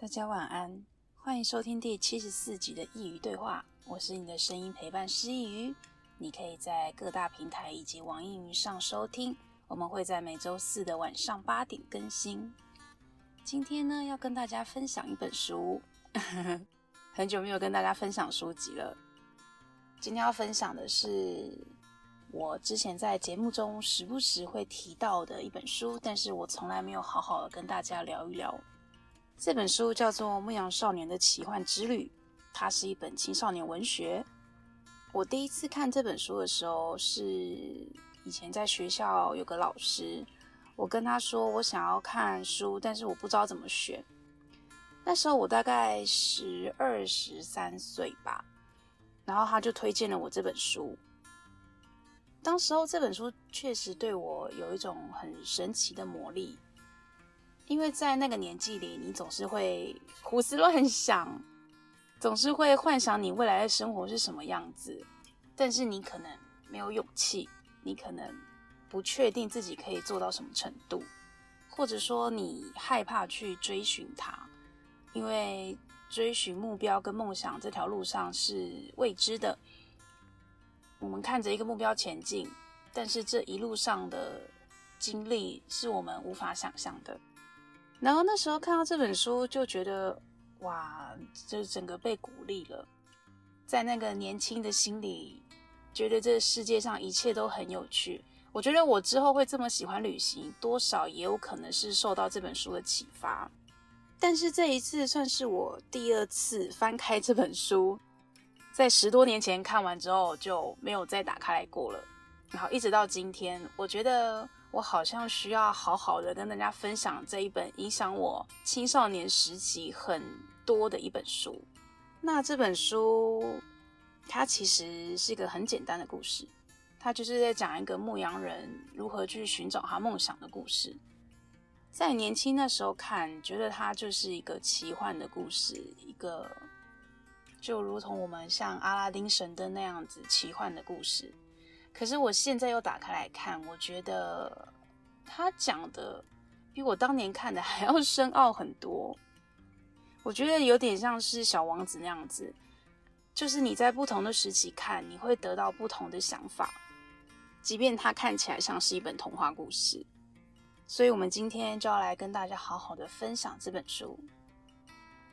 大家晚安，欢迎收听第七十四集的佾萮对话。我是你的声音陪伴师佾萮，你可以在各大平台以及网易云上收听。我们会在每周四的晚上八点更新。今天呢，要跟大家分享一本书，很久没有跟大家分享书籍了。今天要分享的是我之前在节目中时不时会提到的一本书，但是我从来没有好好的跟大家聊一聊。这本书叫做《牧羊少年的奇幻之旅》，它是一本青少年文学。我第一次看这本书的时候，是以前在学校有个老师，我跟他说我想要看书，但是我不知道怎么选。那时候我大概十二、十三岁吧，然后他就推荐了我这本书。当时候这本书确实对我有一种很神奇的魔力。因为在那个年纪里，你总是会胡思乱想，总是会幻想你未来的生活是什么样子，但是你可能没有勇气，你可能不确定自己可以做到什么程度，或者说你害怕去追寻它，因为追寻目标跟梦想这条路上是未知的。我们看着一个目标前进，但是这一路上的经历是我们无法想象的。然后那时候看到这本书，就觉得哇，就整个被鼓励了。在那个年轻的心里，觉得这世界上一切都很有趣。我觉得我之后会这么喜欢旅行，多少也有可能是受到这本书的启发。但是这一次算是我第二次翻开这本书，在十多年前看完之后就没有再打开来过了。然后一直到今天，我觉得。我好像需要好好的跟大家分享这一本影响我青少年时期很多的一本书。那这本书，它其实是一个很简单的故事，它就是在讲一个牧羊人如何去寻找他梦想的故事。在年轻那时候看，觉得它就是一个奇幻的故事，一个就如同我们像阿拉丁神灯那样子奇幻的故事。可是我现在又打开来看，我觉得他讲的比我当年看的还要深奥很多。我觉得有点像是小王子那样子，就是你在不同的时期看，你会得到不同的想法，即便它看起来像是一本童话故事。所以，我们今天就要来跟大家好好的分享这本书。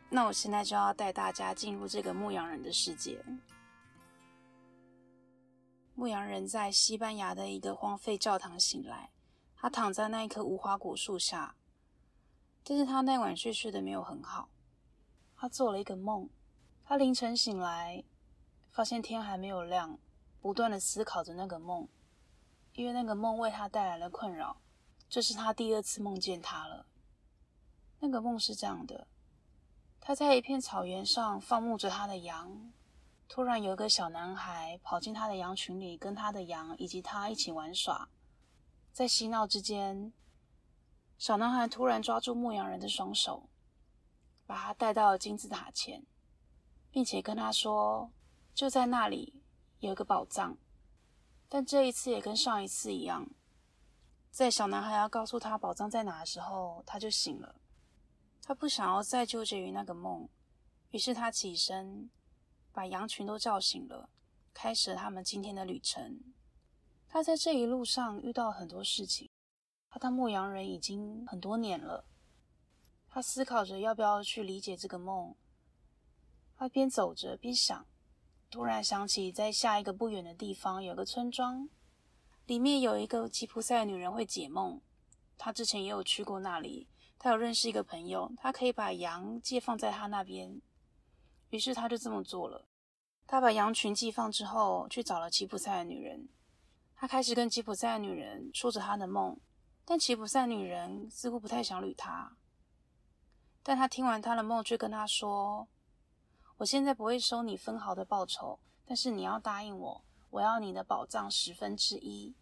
那我现在就要带大家进入这个牧羊人的世界。牧羊人在西班牙的一个荒废教堂醒来，他躺在那一棵无花果树下，但是他那晚睡睡得没有很好，他做了一个梦，他凌晨醒来，发现天还没有亮，不断地思考着那个梦，因为那个梦为他带来了困扰，这是他第二次梦见他了。那个梦是这样的，他在一片草原上放牧着他的羊。突然，有一个小男孩跑进他的羊群里，跟他的羊以及他一起玩耍。在嬉闹之间，小男孩突然抓住牧羊人的双手，把他带到了金字塔前，并且跟他说：“就在那里有个宝藏。”但这一次也跟上一次一样，在小男孩要告诉他宝藏在哪的时候，他就醒了。他不想要再纠结于那个梦，于是他起身。把羊群都叫醒了，开始了他们今天的旅程。他在这一路上遇到很多事情。他当牧羊人已经很多年了，他思考着要不要去理解这个梦。他边走着边想，突然想起在下一个不远的地方有个村庄，里面有一个吉普赛女人会解梦。他之前也有去过那里，他有认识一个朋友，他可以把羊借放在他那边。于是他就这么做了。他把羊群寄放之后，去找了吉普赛的女人。他开始跟吉普赛的女人说着他的梦，但吉普赛女人似乎不太想理他。但他听完他的梦，却跟他说：“我现在不会收你分毫的报酬，但是你要答应我，我要你的宝藏十分之一。”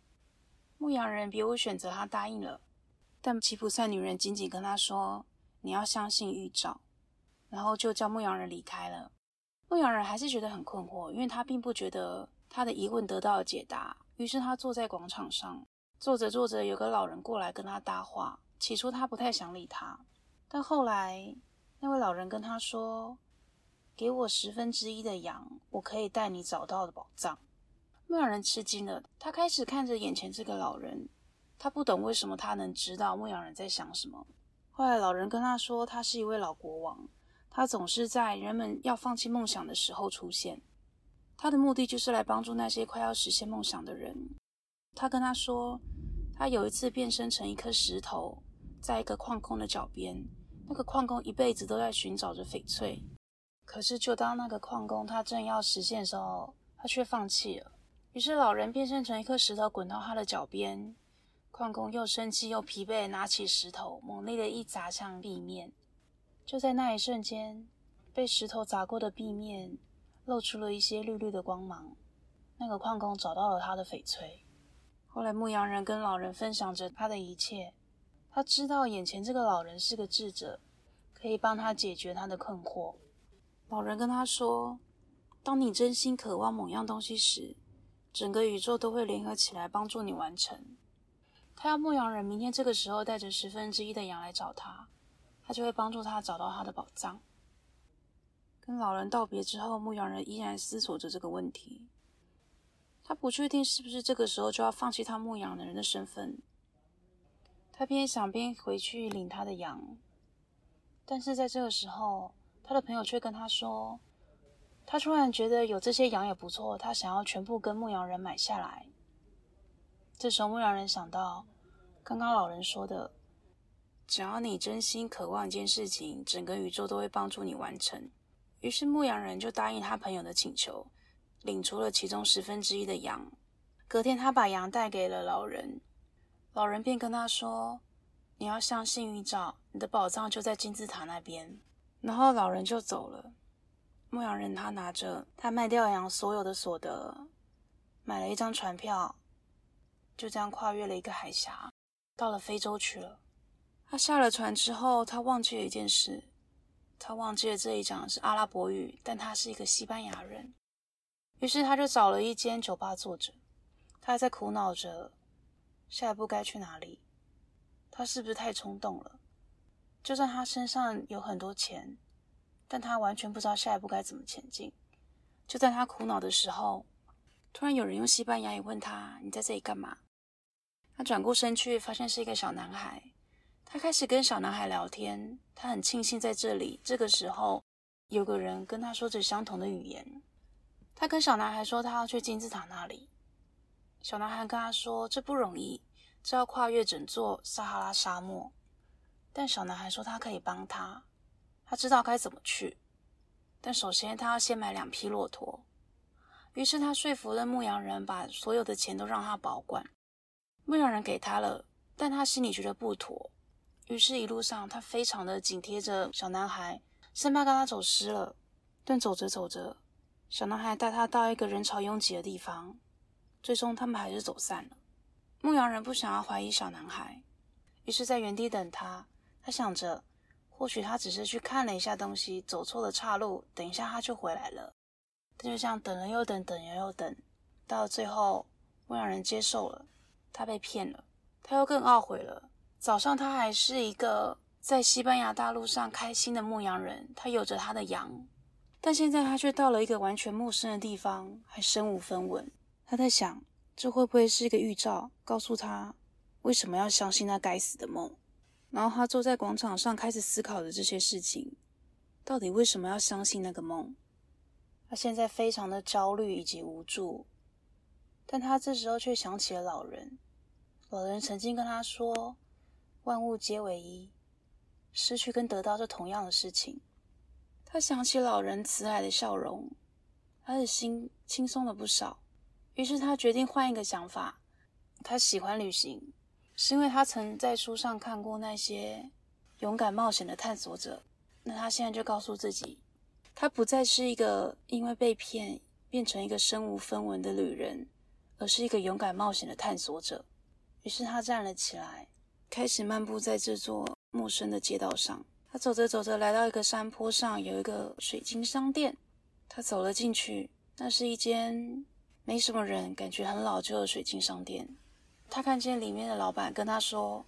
牧羊人别无选择，他答应了。但吉普赛女人紧紧跟他说：“你要相信预兆。”然后就叫牧羊人离开了。牧羊人还是觉得很困惑，因为他并不觉得他的疑问得到了解答。于是他坐在广场上，坐着坐着，有个老人过来跟他搭话。起初他不太想理他，但后来那位老人跟他说：“给我十分之一的羊，我可以带你找到的宝藏。”牧羊人吃惊了，他开始看着眼前这个老人，他不懂为什么他能知道牧羊人在想什么。后来老人跟他说，他是一位老国王，他总是在人们要放弃梦想的时候出现，他的目的就是来帮助那些快要实现梦想的人。他跟他说，他有一次变身成一颗石头，在一个矿工的脚边，那个矿工一辈子都在寻找着翡翠，可是就当那个矿工他正要实现的时候，他却放弃了。于是老人变身成一颗石头，滚到他的脚边。矿工又生气又疲惫，拿起石头，猛烈的一砸向地面。就在那一瞬间，被石头砸过的壁面露出了一些绿绿的光芒。那个矿工找到了他的翡翠。后来牧羊人跟老人分享着他的一切。他知道眼前这个老人是个智者，可以帮他解决他的困惑。老人跟他说：“当你真心渴望某样东西时，”整个宇宙都会联合起来帮助你完成。他要牧羊人明天这个时候带着十分之一的羊来找他，他就会帮助他找到他的宝藏。跟老人道别之后，牧羊人依然思索着这个问题。他不确定是不是这个时候就要放弃他牧羊人的身份。他边想边回去领他的羊，但是在这个时候，他的朋友却跟他说。他突然觉得有这些羊也不错，他想要全部跟牧羊人买下来。这时候，牧羊人想到刚刚老人说的：“只要你真心渴望一件事情，整个宇宙都会帮助你完成。”于是，牧羊人就答应他朋友的请求，领出了其中十分之一的羊。隔天，他把羊带给了老人，老人便跟他说：“你要相信预兆，你的宝藏就在金字塔那边。”然后，老人就走了。牧羊人他拿着他卖掉羊所有的所得，买了一张船票，就这样跨越了一个海峡，到了非洲去了。他下了船之后，他忘记了一件事，他忘记了这一讲是阿拉伯语，但他是一个西班牙人。于是他就找了一间酒吧坐着，他还在苦恼着下一步该去哪里。他是不是太冲动了？就算他身上有很多钱。但他完全不知道下一步该怎么前进。就在他苦恼的时候，突然有人用西班牙语问他：“你在这里干嘛？”他转过身去，发现是一个小男孩。他开始跟小男孩聊天。他很庆幸在这里。这个时候，有个人跟他说着相同的语言。他跟小男孩说他要去金字塔那里。小男孩跟他说：“这不容易，这要跨越整座撒哈拉沙漠。”但小男孩说他可以帮他。他知道该怎么去，但首先他要先买两匹骆驼。于是他说服了牧羊人，把所有的钱都让他保管。牧羊人给他了，但他心里觉得不妥。于是，一路上他非常的紧贴着小男孩，生怕跟他走失了。但走着走着，小男孩带他到一个人潮拥挤的地方，最终他们还是走散了。牧羊人不想要怀疑小男孩，于是在原地等他。他想着。或许他只是去看了一下东西，走错了岔路，等一下他就回来了。他就这样等了又等，等了又等，到了最后，牧羊人接受了，他被骗了，他又更懊悔了。早上他还是一个在西班牙大陆上开心的牧羊人，他有着他的羊，但现在他却到了一个完全陌生的地方，还身无分文。他在想，这会不会是一个预兆，告诉他为什么要相信那该死的梦？然后他坐在广场上，开始思考着这些事情，到底为什么要相信那个梦？他现在非常的焦虑以及无助，但他这时候却想起了老人。老人曾经跟他说：“万物皆为一，失去跟得到是同样的事情。”他想起老人慈爱的笑容，他的心轻松了不少。于是他决定换一个想法，他喜欢旅行。是因为他曾在书上看过那些勇敢冒险的探索者，那他现在就告诉自己，他不再是一个因为被骗变成一个身无分文的旅人，而是一个勇敢冒险的探索者。于是他站了起来，开始漫步在这座陌生的街道上。他走着走着，来到一个山坡上，有一个水晶商店。他走了进去，那是一间没什么人，感觉很老旧的水晶商店。他看见里面的老板跟他说：“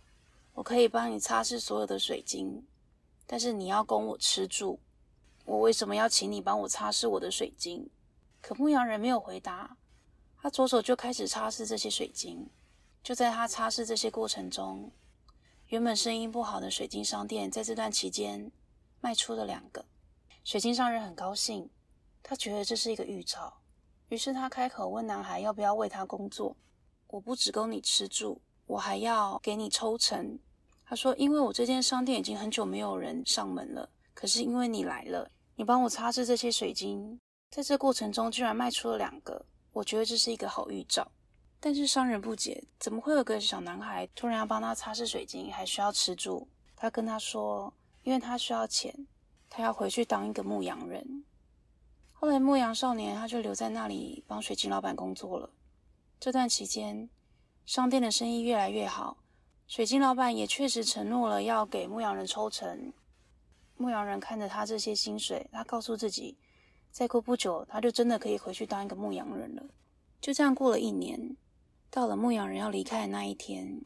我可以帮你擦拭所有的水晶，但是你要供我吃住，我为什么要请你帮我擦拭我的水晶？”可牧羊人没有回答，他左手就开始擦拭这些水晶。就在他擦拭这些过程中，原本生意不好的水晶商店在这段期间卖出了两个。水晶商人很高兴，他觉得这是一个预兆，于是他开口问男孩要不要为他工作。我不只供你吃住，我还要给你抽成。他说：“因为我这间商店已经很久没有人上门了，可是因为你来了，你帮我擦拭这些水晶。”在这过程中，居然卖出了两个，我觉得这是一个好预兆。但是商人不解，怎么会有个小男孩突然要帮他擦拭水晶，还需要吃住？他跟他说，因为他需要钱，他要回去当一个牧羊人。后来牧羊少年他就留在那里帮水晶老板工作了。这段期间，商店的生意越来越好，水晶老板也确实承诺了要给牧羊人抽成。牧羊人看着他这些薪水，他告诉自己。再过不久，他就真的可以回去当一个牧羊人了。就这样过了一年，到了牧羊人要离开的那一天，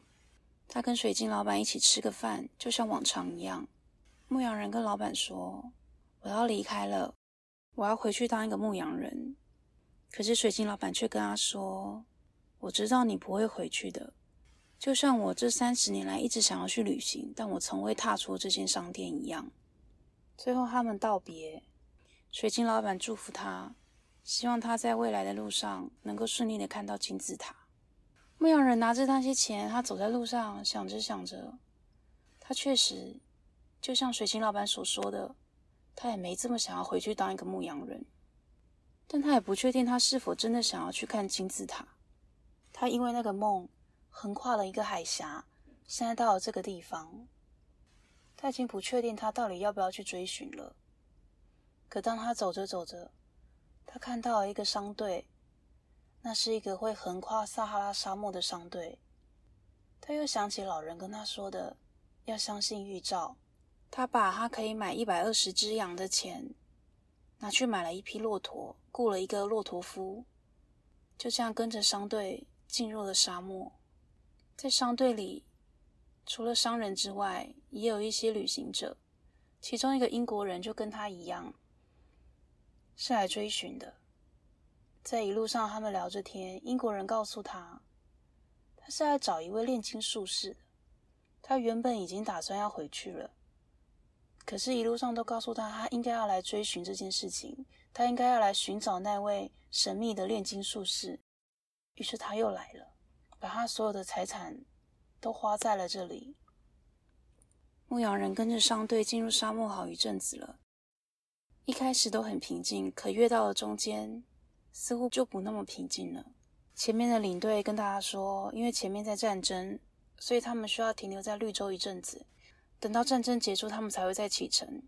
他跟水晶老板一起吃个饭，就像往常一样。牧羊人跟老板说：“我要离开了，我要回去当一个牧羊人。”可是水晶老板却跟他说：“我知道你不会回去的，就像我这三十年来一直想要去旅行，但我从未踏出这间商店一样。”最后他们道别。水晶老板祝福他，希望他在未来的路上能够顺利的看到金字塔。牧羊人拿着那些钱，他走在路上，想着想着，他确实就像水晶老板所说的，他也没这么想要回去当一个牧羊人，但他也不确定他是否真的想要去看金字塔。他因为那个梦横跨了一个海峡，现在到了这个地方，他已经不确定他到底要不要去追寻了。可当他走着走着，他看到了一个商队，那是一个会横跨撒哈拉沙漠的商队。他又想起老人跟他说的，要相信预兆。他把他可以买一百二十只羊的钱，拿去买了一匹骆驼，雇了一个骆驼夫，就这样跟着商队进入了沙漠。在商队里，除了商人之外，也有一些旅行者，其中一个英国人就跟他一样。是来追寻的，在一路上，他们聊着天。英国人告诉他，他是来找一位炼金术士的。他原本已经打算要回去了，可是，一路上都告诉他，他应该要来追寻这件事情，他应该要来寻找那位神秘的炼金术士。于是，他又来了，把他所有的财产都花在了这里。牧羊人跟着商队进入沙漠好一阵子了。一开始都很平静，可越到了中间，似乎就不那么平静了。前面的领队跟大家说，因为前面在战争，所以他们需要停留在绿洲一阵子，等到战争结束，他们才会再启程。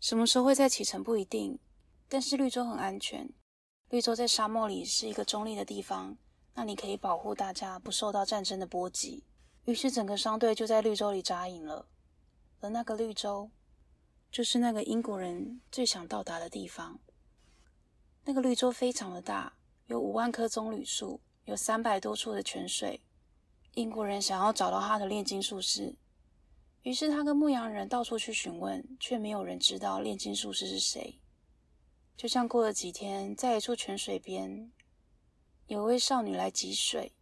什么时候会再启程不一定，但是绿洲很安全。绿洲在沙漠里是一个中立的地方，那里可以保护大家不受到战争的波及。于是整个商队就在绿洲里扎营了，而那个绿洲。就是那个英国人最想到达的地方。那个绿洲非常的大，有五万棵棕榈树，有三百多处的泉水。英国人想要找到他的炼金术士，于是他跟牧羊人到处去询问，却没有人知道炼金术士是谁。就像过了几天，在一处泉水边，有位少女来汲水。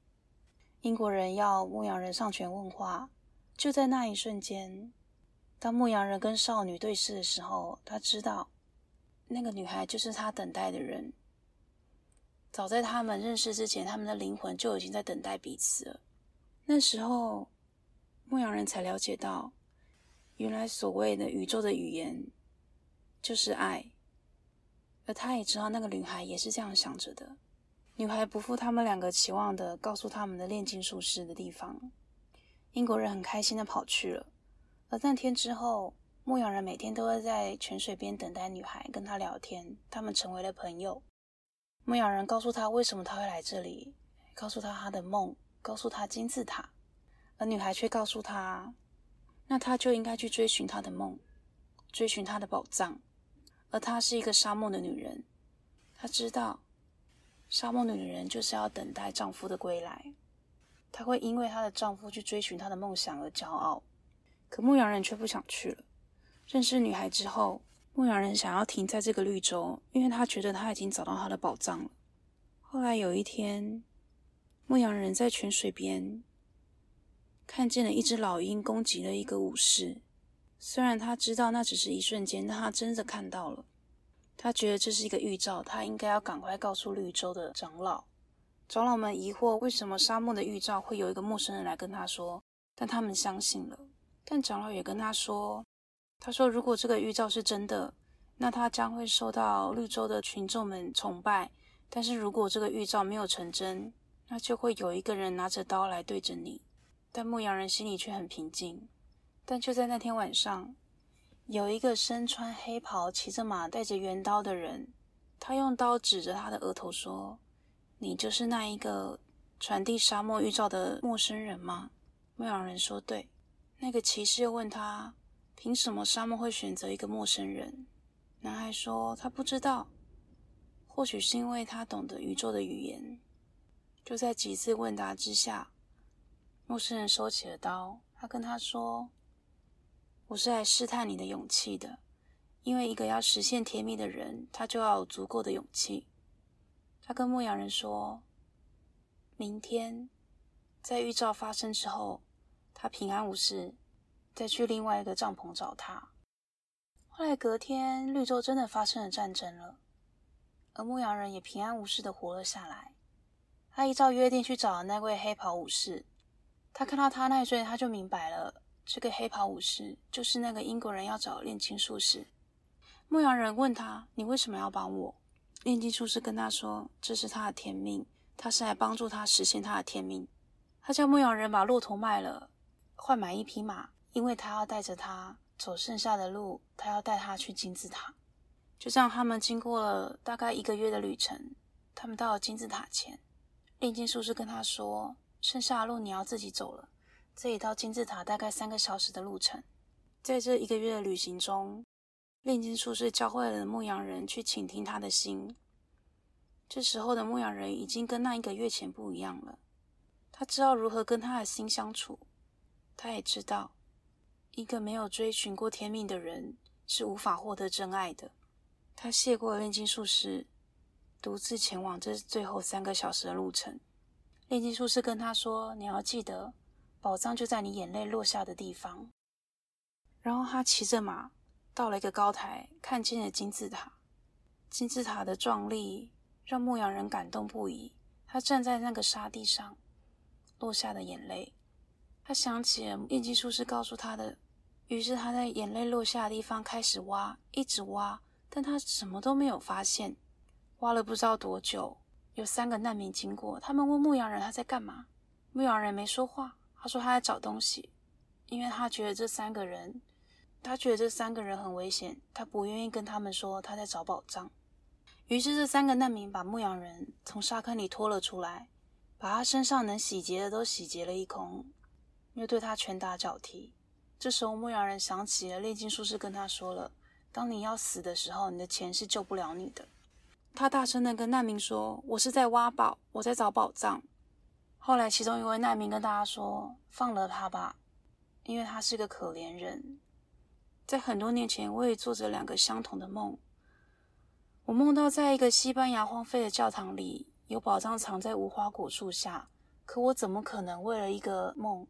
英国人要牧羊人上前问话，就在那一瞬间。当牧羊人跟少女对视的时候，他知道那个女孩就是他等待的人。早在他们认识之前，他们的灵魂就已经在等待彼此了。那时候，牧羊人才了解到，原来所谓的宇宙的语言就是爱。而他也知道，那个女孩也是这样想着的。女孩不负他们两个期望的，告诉他们的炼金术师的地方。英国人很开心的跑去了。而那天之后，牧羊人每天都会在泉水边等待女孩，跟她聊天。他们成为了朋友。牧羊人告诉他为什么他会来这里，告诉他他的梦，告诉他金字塔。而女孩却告诉他，那他就应该去追寻他的梦，追寻他的宝藏。而她是一个沙漠的女人，她知道，沙漠的女人就是要等待丈夫的归来。她会因为她的丈夫去追寻她的梦想而骄傲。可牧羊人却不想去了，认识女孩之后，牧羊人想要停在这个绿洲，因为他觉得他已经找到他的宝藏了。后来有一天，牧羊人在泉水边看见了一只老鹰攻击了一个武士。虽然他知道那只是一瞬间，但他真的看到了。他觉得这是一个预兆，他应该要赶快告诉绿洲的长老。长老们疑惑为什么沙漠的预兆会有一个陌生人来跟他说，但他们相信了。但长老也跟他说，他说如果这个预兆是真的，那他将会受到绿洲的群众们崇拜；但是如果这个预兆没有成真，那就会有一个人拿着刀来对着你。但牧羊人心里却很平静。但就在那天晚上，有一个身穿黑袍、骑着马、带着圆刀的人，他用刀指着他的额头说：“你就是那一个传递沙漠预兆的陌生人吗？”牧羊人说：“对。”那个骑士又问他：“凭什么沙漠会选择一个陌生人？”男孩说：“他不知道，或许是因为他懂得宇宙的语言。”就在几次问答之下，陌生人收起了刀，他跟他说。我是来试探你的勇气的，因为一个要实现甜蜜的人，他就要有足够的勇气。他跟牧羊人说：“明天在预兆发生之后，他平安无事，再去另外一个帐篷找他。”后来隔天，绿洲真的发生了战争了，而牧羊人也平安无事的活了下来。他依照约定去找了那位黑袍武士，他看到他那一瞬，他就明白了。这个黑袍武士就是那个英国人要找的炼金术士。牧羊人问他：“你为什么要帮我？”炼金术士跟他说：“这是他的天命，他是来帮助他实现他的天命。”他叫牧羊人把骆驼卖了，换买一匹马，因为他要带着他走剩下的路，他要带他去金字塔。就这样，他们经过了大概一个月的旅程，他们到了金字塔前，炼金术士跟他说：“剩下的路你要自己走了。”这里到金字塔大概三个小时的路程，在这一个月的旅行中，炼金术士教会了牧羊人去倾听他的心。这时候的牧羊人已经跟那一个月前不一样了，他知道如何跟他的心相处，他也知道，一个没有追寻过天命的人是无法获得真爱的。他谢过炼金术士，独自前往这最后三个小时的路程。炼金术士跟他说：“你要记得。”宝藏就在你眼泪落下的地方。然后他骑着马到了一个高台，看见了金字塔。金字塔的壮丽让牧羊人感动不已。他站在那个沙地上，落下的眼泪。他想起了炼金术士告诉他的，于是他在眼泪落下的地方开始挖，一直挖，但他什么都没有发现。挖了不知道多久，有三个难民经过，他们问牧羊人他在干嘛。牧羊人没说话。他说他在找东西，因为他觉得这三个人，他觉得这三个人很危险，他不愿意跟他们说他在找宝藏。于是这三个难民把牧羊人从沙坑里拖了出来，把他身上能洗劫的都洗劫了一空，又对他拳打脚踢。这时候牧羊人想起了炼金术士跟他说了：“当你要死的时候，你的钱是救不了你的。”他大声的跟难民说：“我是在挖宝，我在找宝藏。”后来，其中一位难民跟大家说：“放了他吧，因为他是个可怜人。”在很多年前，我也做着两个相同的梦。我梦到在一个西班牙荒废的教堂里，有宝藏藏在无花果树下。可我怎么可能为了一个梦，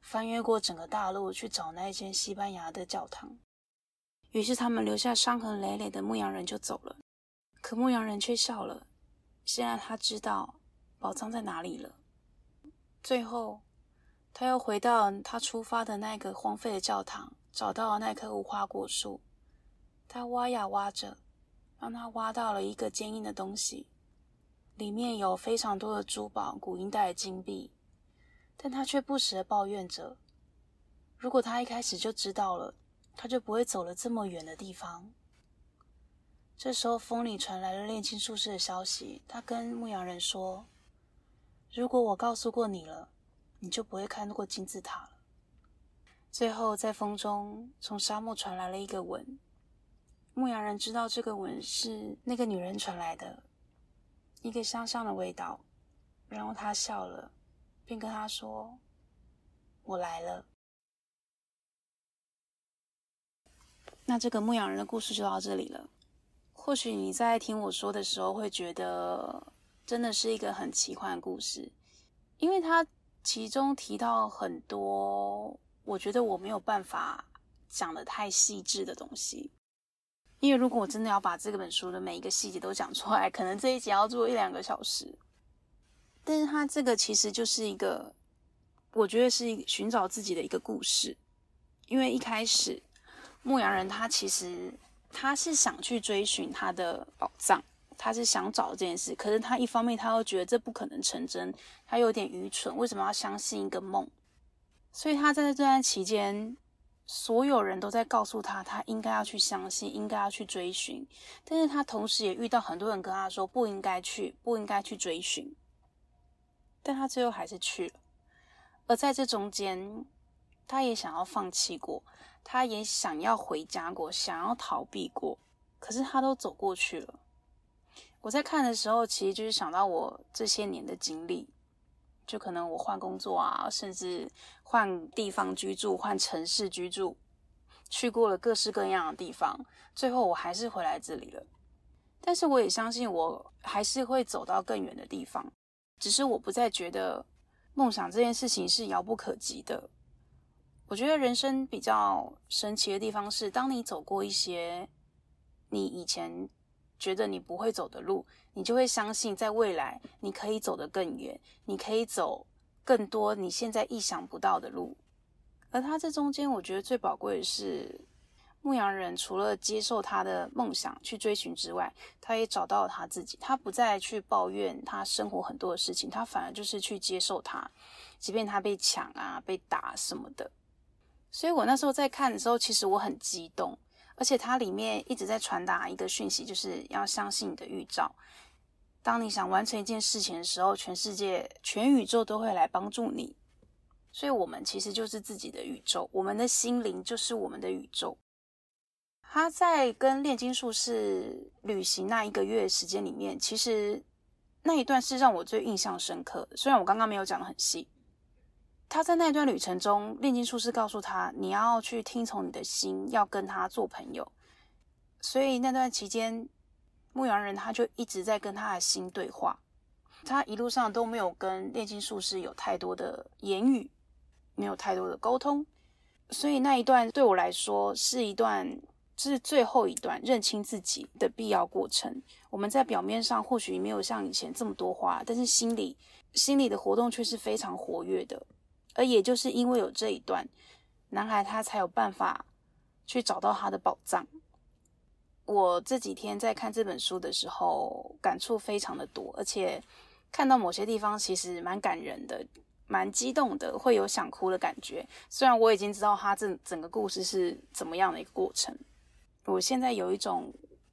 翻越过整个大陆去找那一间西班牙的教堂？于是，他们留下伤痕累累的牧羊人就走了。可牧羊人却笑了。现在他知道宝藏在哪里了。最后，他又回到他出发的那个荒废的教堂，找到了那棵无花果树。他挖呀挖着，让他挖到了一个坚硬的东西，里面有非常多的珠宝、古银带的金币。但他却不时的抱怨着：如果他一开始就知道了，他就不会走了这么远的地方。这时候，风里传来了炼金术士的消息。他跟牧羊人说。如果我告诉过你了，你就不会看过金字塔了。最后，在风中，从沙漠传来了一个吻。牧羊人知道这个吻是那个女人传来的，一个香香的味道。然后他笑了，并跟他说：“我来了。”那这个牧羊人的故事就到这里了。或许你在听我说的时候会觉得，真的是一个很奇幻的故事，因为它其中提到很多，我觉得我没有办法讲的太细致的东西。因为如果我真的要把这本书的每一个细节都讲出来，可能这一集要做一两个小时。但是他这个其实就是一个，我觉得是寻找自己的一个故事，因为一开始。牧羊人他其实他是想去追寻他的宝藏，他是想找这件事。可是他一方面他又觉得这不可能成真，他有点愚蠢。为什么要相信一个梦？所以他在这段期间，所有人都在告诉他，他应该要去相信，应该要去追寻。但是他同时也遇到很多人跟他说不应该去，不应该去追寻。但他最后还是去了。而在这中间，他也想要放弃过。他也想要回家过，想要逃避过，可是他都走过去了。我在看的时候，其实就是想到我这些年的经历，就可能我换工作啊，甚至换地方居住、换城市居住，去过了各式各样的地方，最后我还是回来这里了。但是我也相信，我还是会走到更远的地方，只是我不再觉得梦想这件事情是遥不可及的。我觉得人生比较神奇的地方是，当你走过一些你以前觉得你不会走的路，你就会相信，在未来你可以走得更远，你可以走更多你现在意想不到的路。而他这中间，我觉得最宝贵的是，牧羊人除了接受他的梦想去追寻之外，他也找到了他自己。他不再去抱怨他生活很多的事情，他反而就是去接受他，即便他被抢啊、被打什么的。所以我那时候在看的时候，其实我很激动，而且它里面一直在传达一个讯息，就是要相信你的预兆。当你想完成一件事情的时候，全世界、全宇宙都会来帮助你。所以，我们其实就是自己的宇宙，我们的心灵就是我们的宇宙。他在跟炼金术士旅行那一个月时间里面，其实那一段是让我最印象深刻。虽然我刚刚没有讲得很细。他在那段旅程中，炼金术士告诉他：“你要去听从你的心，要跟他做朋友。”所以那段期间，牧羊人他就一直在跟他的心对话。他一路上都没有跟炼金术士有太多的言语，没有太多的沟通。所以那一段对我来说是一段，是最后一段认清自己的必要过程。我们在表面上或许没有像以前这么多话，但是心里心里的活动却是非常活跃的。而也就是因为有这一段，男孩他才有办法去找到他的宝藏。我这几天在看这本书的时候，感触非常的多，而且看到某些地方其实蛮感人的，蛮激动的，会有想哭的感觉。虽然我已经知道他这整个故事是怎么样的一个过程，我现在有一种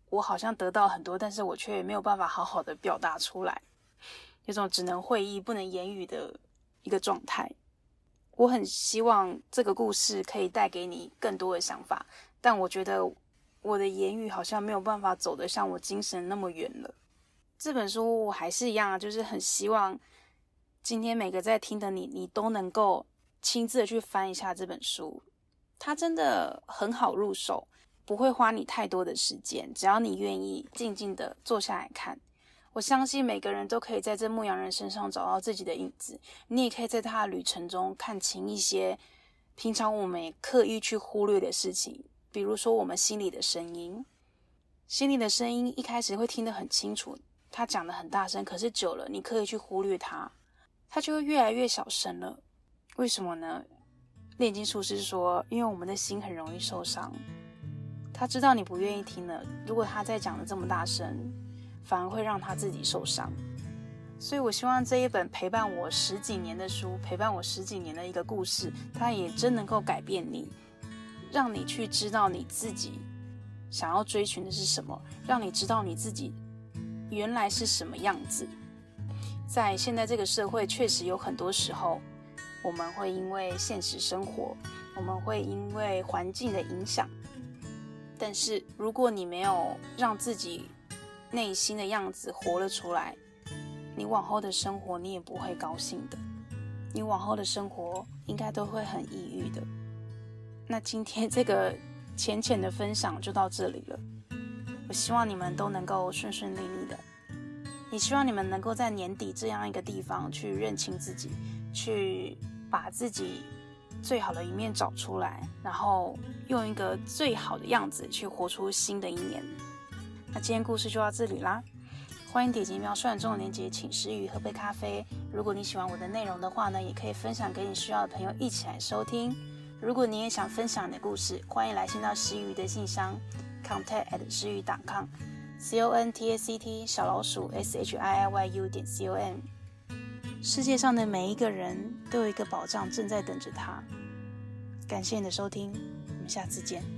我好像得到很多，但是我却没有办法好好的表达出来，有种只能会意不能言语的一个状态。我很希望这个故事可以带给你更多的想法，但我觉得我的言语好像没有办法走得像我精神那么远了。这本书我还是一样，就是很希望今天每个在听的你，你都能够亲自的去翻一下这本书。它真的很好入手，不会花你太多的时间，只要你愿意静静的坐下来看。我相信每个人都可以在这牧羊人身上找到自己的影子。你也可以在他的旅程中看清一些平常我们也刻意去忽略的事情，比如说我们心里的声音。心里的声音一开始会听得很清楚，他讲得很大声，可是久了你刻意去忽略他，他就会越来越小声了。为什么呢？炼金术师说，因为我们的心很容易受伤。他知道你不愿意听了，如果他再讲得这么大声。反而会让他自己受伤，所以我希望这一本陪伴我十几年的书，陪伴我十几年的一个故事，它也真能够改变你，让你去知道你自己想要追寻的是什么，让你知道你自己原来是什么样子。在现在这个社会，确实有很多时候，我们会因为现实生活，我们会因为环境的影响，但是如果你没有让自己内心的样子活了出来，你往后的生活你也不会高兴的，你往后的生活应该都会很抑郁的。那今天这个浅浅的分享就到这里了。我希望你们都能够顺顺利利的，也希望你们能够在年底这样一个地方去认清自己，去把自己最好的一面找出来，然后用一个最好的样子去活出新的一年。那今天故事就到这里啦，欢迎点击描述栏中的链接，请师佾萮喝杯咖啡。如果你喜欢我的内容的话呢，也可以分享给你需要的朋友一起来收听。如果你也想分享你的故事，欢迎来信到师佾萮的信箱。contact at 师佾萮 com，c o n t a c t 小老鼠 s h i i y u 点 c o m。世界上的每一个人都有一个宝藏正在等着他。感谢你的收听，我们下次见。